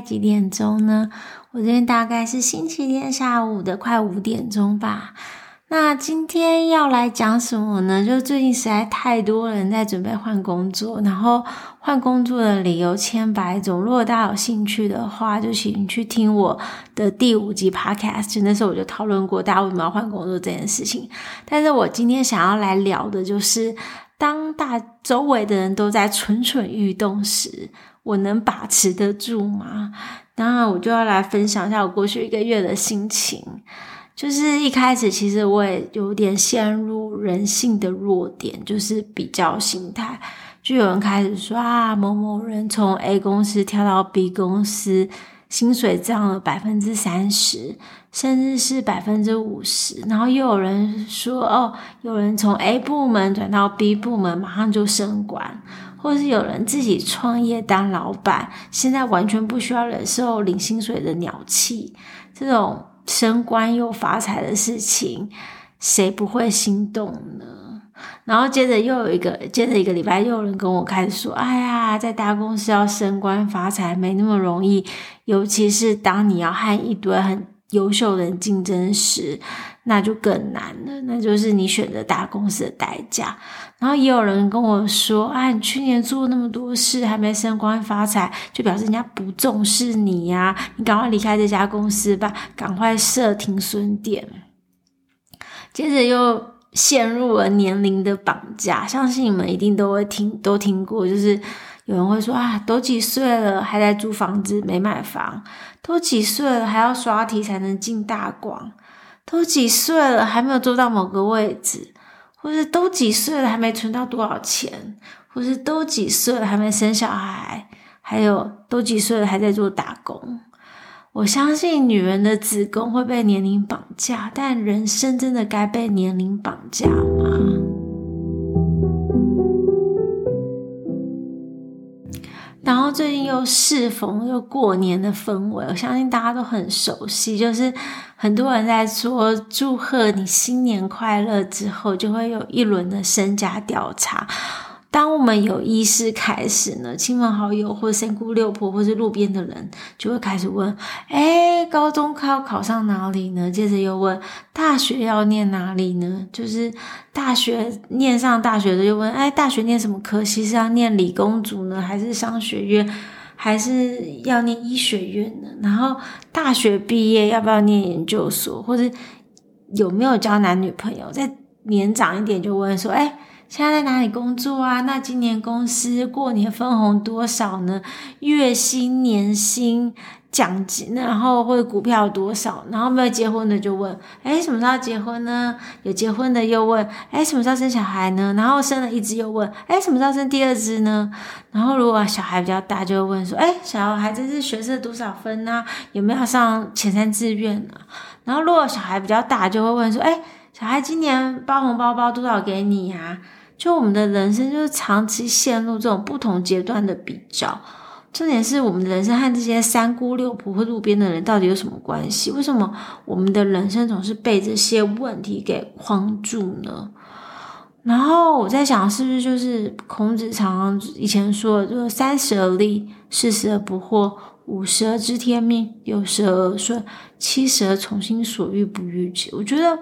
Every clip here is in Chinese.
几点钟呢？我这边大概是星期天下午的快五点钟吧。那今天要来讲什么呢？就最近实在太多人在准备换工作，然后换工作的理由千百种。如果大家有兴趣的话，就请去听我的第五集 Podcast，那时候我就讨论过大家为什么要换工作这件事情。但是我今天想要来聊的就是，当大周围的人都在蠢蠢欲动时，我能把持得住吗？当然，我就要来分享一下我过去一个月的心情。就是一开始，其实我也有点陷入人性的弱点，就是比较心态。就有人开始说啊，某某人从 A 公司跳到 B 公司，薪水涨了百分之三十，甚至是百分之五十。然后又有人说，哦，有人从 A 部门转到 B 部门，马上就升官，或是有人自己创业当老板，现在完全不需要忍受领薪水的鸟气，这种。升官又发财的事情，谁不会心动呢？然后接着又有一个，接着一个礼拜又有人跟我开始说：“哎呀，在大公司要升官发财没那么容易，尤其是当你要和一堆很优秀的人竞争时，那就更难了。那就是你选择大公司的代价。”然后也有人跟我说：“啊，你去年做那么多事还没升官发财，就表示人家不重视你呀！你赶快离开这家公司吧，赶快设停损点。”接着又陷入了年龄的绑架，相信你们一定都会听都听过，就是有人会说：“啊，都几岁了还在租房子没买房？都几岁了还要刷题才能进大广？都几岁了还没有做到某个位置？”或是都几岁了还没存到多少钱，或是都几岁了还没生小孩，还有都几岁了还在做打工。我相信女人的子宫会被年龄绑架，但人生真的该被年龄绑架吗？然后最近又适逢又过年的氛围，我相信大家都很熟悉，就是很多人在说祝贺你新年快乐之后，就会有一轮的身家调查。当我们有意识开始呢，亲朋好友或三姑六婆，或是路边的人，就会开始问：哎，高中考考上哪里呢？接着又问大学要念哪里呢？就是大学念上大学的就问：哎，大学念什么科系？是要念理工组呢，还是商学院，还是要念医学院呢？然后大学毕业要不要念研究所，或者有没有交男女朋友？再年长一点就问说：哎。现在在哪里工作啊？那今年公司过年分红多少呢？月薪、年薪、奖金，然后或者股票多少？然后没有结婚的就问：诶，什么时候结婚呢？有结婚的又问：诶，什么时候生小孩呢？然后生了一只又问：诶，什么时候生第二只呢？然后如果小孩比较大，就会问说：诶，小孩这是学测多少分呢？有没有上前三志愿呢？然后如果小孩比较大，就会问说：诶，小孩今年包红包包多少给你呀？就我们的人生就是长期陷入这种不同阶段的比较，重点是我们的人生和这些三姑六婆或路边的人到底有什么关系？为什么我们的人生总是被这些问题给框住呢？然后我在想，是不是就是孔子常常以前说，就是三十而立，四十而不惑，五十而知天命，六十而顺，七十而从心所欲不逾矩。我觉得。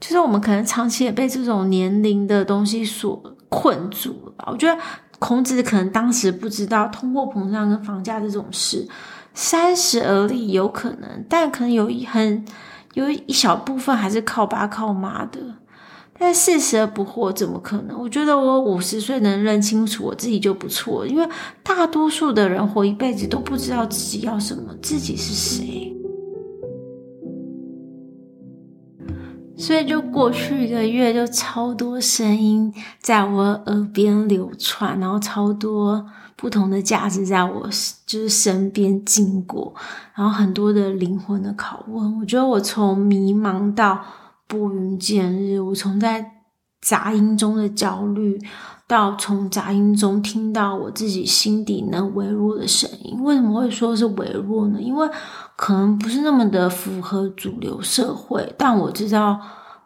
就是我们可能长期也被这种年龄的东西所困住了吧？我觉得孔子可能当时不知道通货膨胀跟房价这种事，三十而立有可能，但可能有一很有一小部分还是靠爸靠妈的。但四十而不惑怎么可能？我觉得我五十岁能认清楚我自己就不错，因为大多数的人活一辈子都不知道自己要什么，自己是谁。所以就过去一个月，就超多声音在我耳边流传，然后超多不同的价值在我就是身边经过，然后很多的灵魂的拷问。我觉得我从迷茫到拨云见日，我从在杂音中的焦虑，到从杂音中听到我自己心底那微弱的声音。为什么会说是微弱呢？因为可能不是那么的符合主流社会，但我知道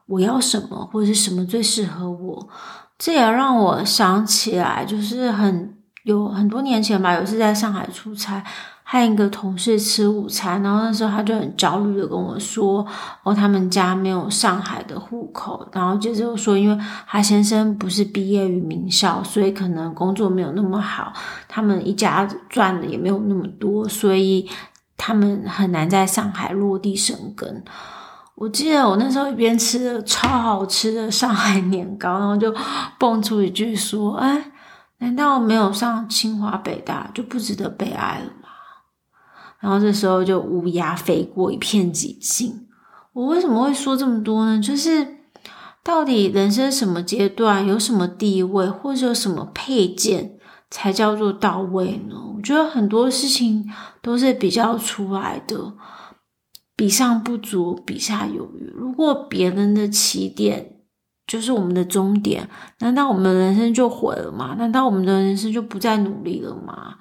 我要什么，或者是什么最适合我。这也让我想起来，就是很有很多年前吧，有次在上海出差，和一个同事吃午餐，然后那时候他就很焦虑的跟我说：“哦，他们家没有上海的户口。”然后接着又说，因为他先生不是毕业于名校，所以可能工作没有那么好，他们一家赚的也没有那么多，所以他们很难在上海落地生根。我记得我那时候一边吃着超好吃的上海年糕，然后就蹦出一句说：“哎。”难道没有上清华北大就不值得被爱了？然后这时候就乌鸦飞过一片寂静。我为什么会说这么多呢？就是到底人生什么阶段有什么地位，或者有什么配件才叫做到位呢？我觉得很多事情都是比较出来的，比上不足，比下有余。如果别人的起点，就是我们的终点，难道我们的人生就毁了吗？难道我们的人生就不再努力了吗？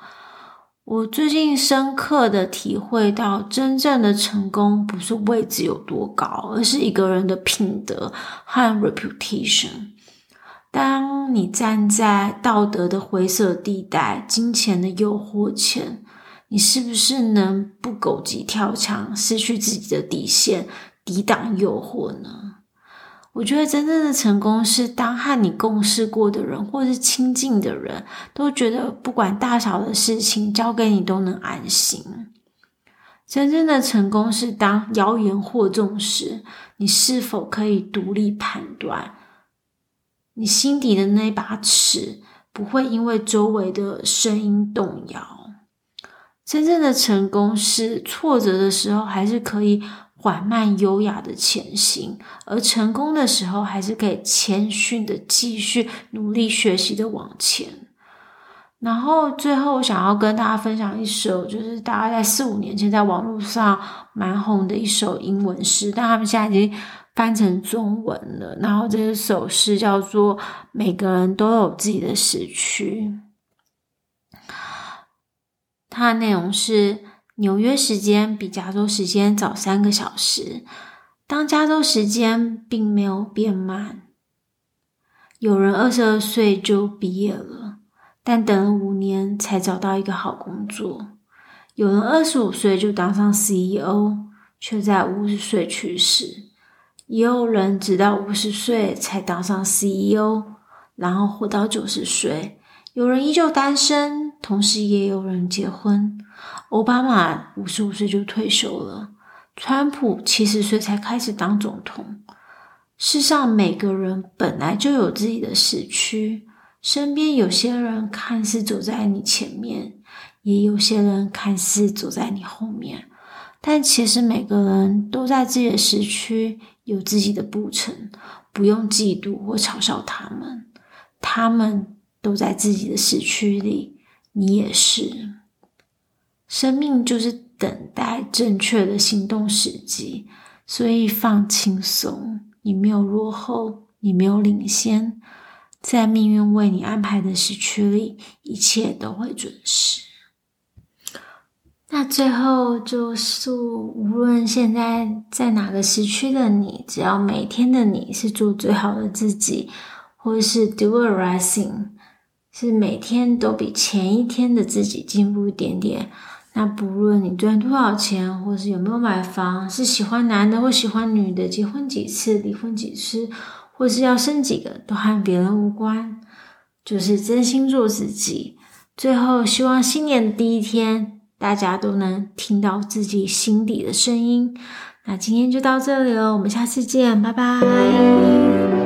我最近深刻的体会到，真正的成功不是位置有多高，而是一个人的品德和 reputation。当你站在道德的灰色地带、金钱的诱惑前，你是不是能不狗急跳墙，失去自己的底线，抵挡诱惑呢？我觉得真正的成功是，当和你共事过的人，或是亲近的人都觉得，不管大小的事情交给你都能安心。真正的成功是，当谣言惑众时，你是否可以独立判断？你心底的那把尺不会因为周围的声音动摇。真正的成功是，挫折的时候还是可以。缓慢优雅的前行，而成功的时候，还是可以谦逊的继续努力学习的往前。然后最后，我想要跟大家分享一首，就是大概在四五年前在网络上蛮红的一首英文诗，但他们现在已经翻成中文了。然后这首诗叫做《每个人都有自己的时区》，它的内容是。纽约时间比加州时间早三个小时，当加州时间并没有变慢。有人二十二岁就毕业了，但等了五年才找到一个好工作；有人二十五岁就当上 CEO，却在五十岁去世；也有人直到五十岁才当上 CEO，然后活到九十岁；有人依旧单身，同时也有人结婚。奥巴马五十五岁就退休了，川普七十岁才开始当总统。世上每个人本来就有自己的时区，身边有些人看似走在你前面，也有些人看似走在你后面，但其实每个人都在自己的时区有自己的步程，不用嫉妒或嘲笑他们，他们都在自己的时区里，你也是。生命就是等待正确的行动时机，所以放轻松。你没有落后，你没有领先，在命运为你安排的时区里，一切都会准时。那最后就是，无论现在在哪个时区的你，只要每天的你是做最好的自己，或是 do a rising，是每天都比前一天的自己进步一点点。那不论你赚多少钱，或是有没有买房，是喜欢男的或喜欢女的，结婚几次，离婚几次，或是要生几个，都和别人无关，就是真心做自己。最后，希望新年的第一天，大家都能听到自己心底的声音。那今天就到这里了，我们下次见，拜拜。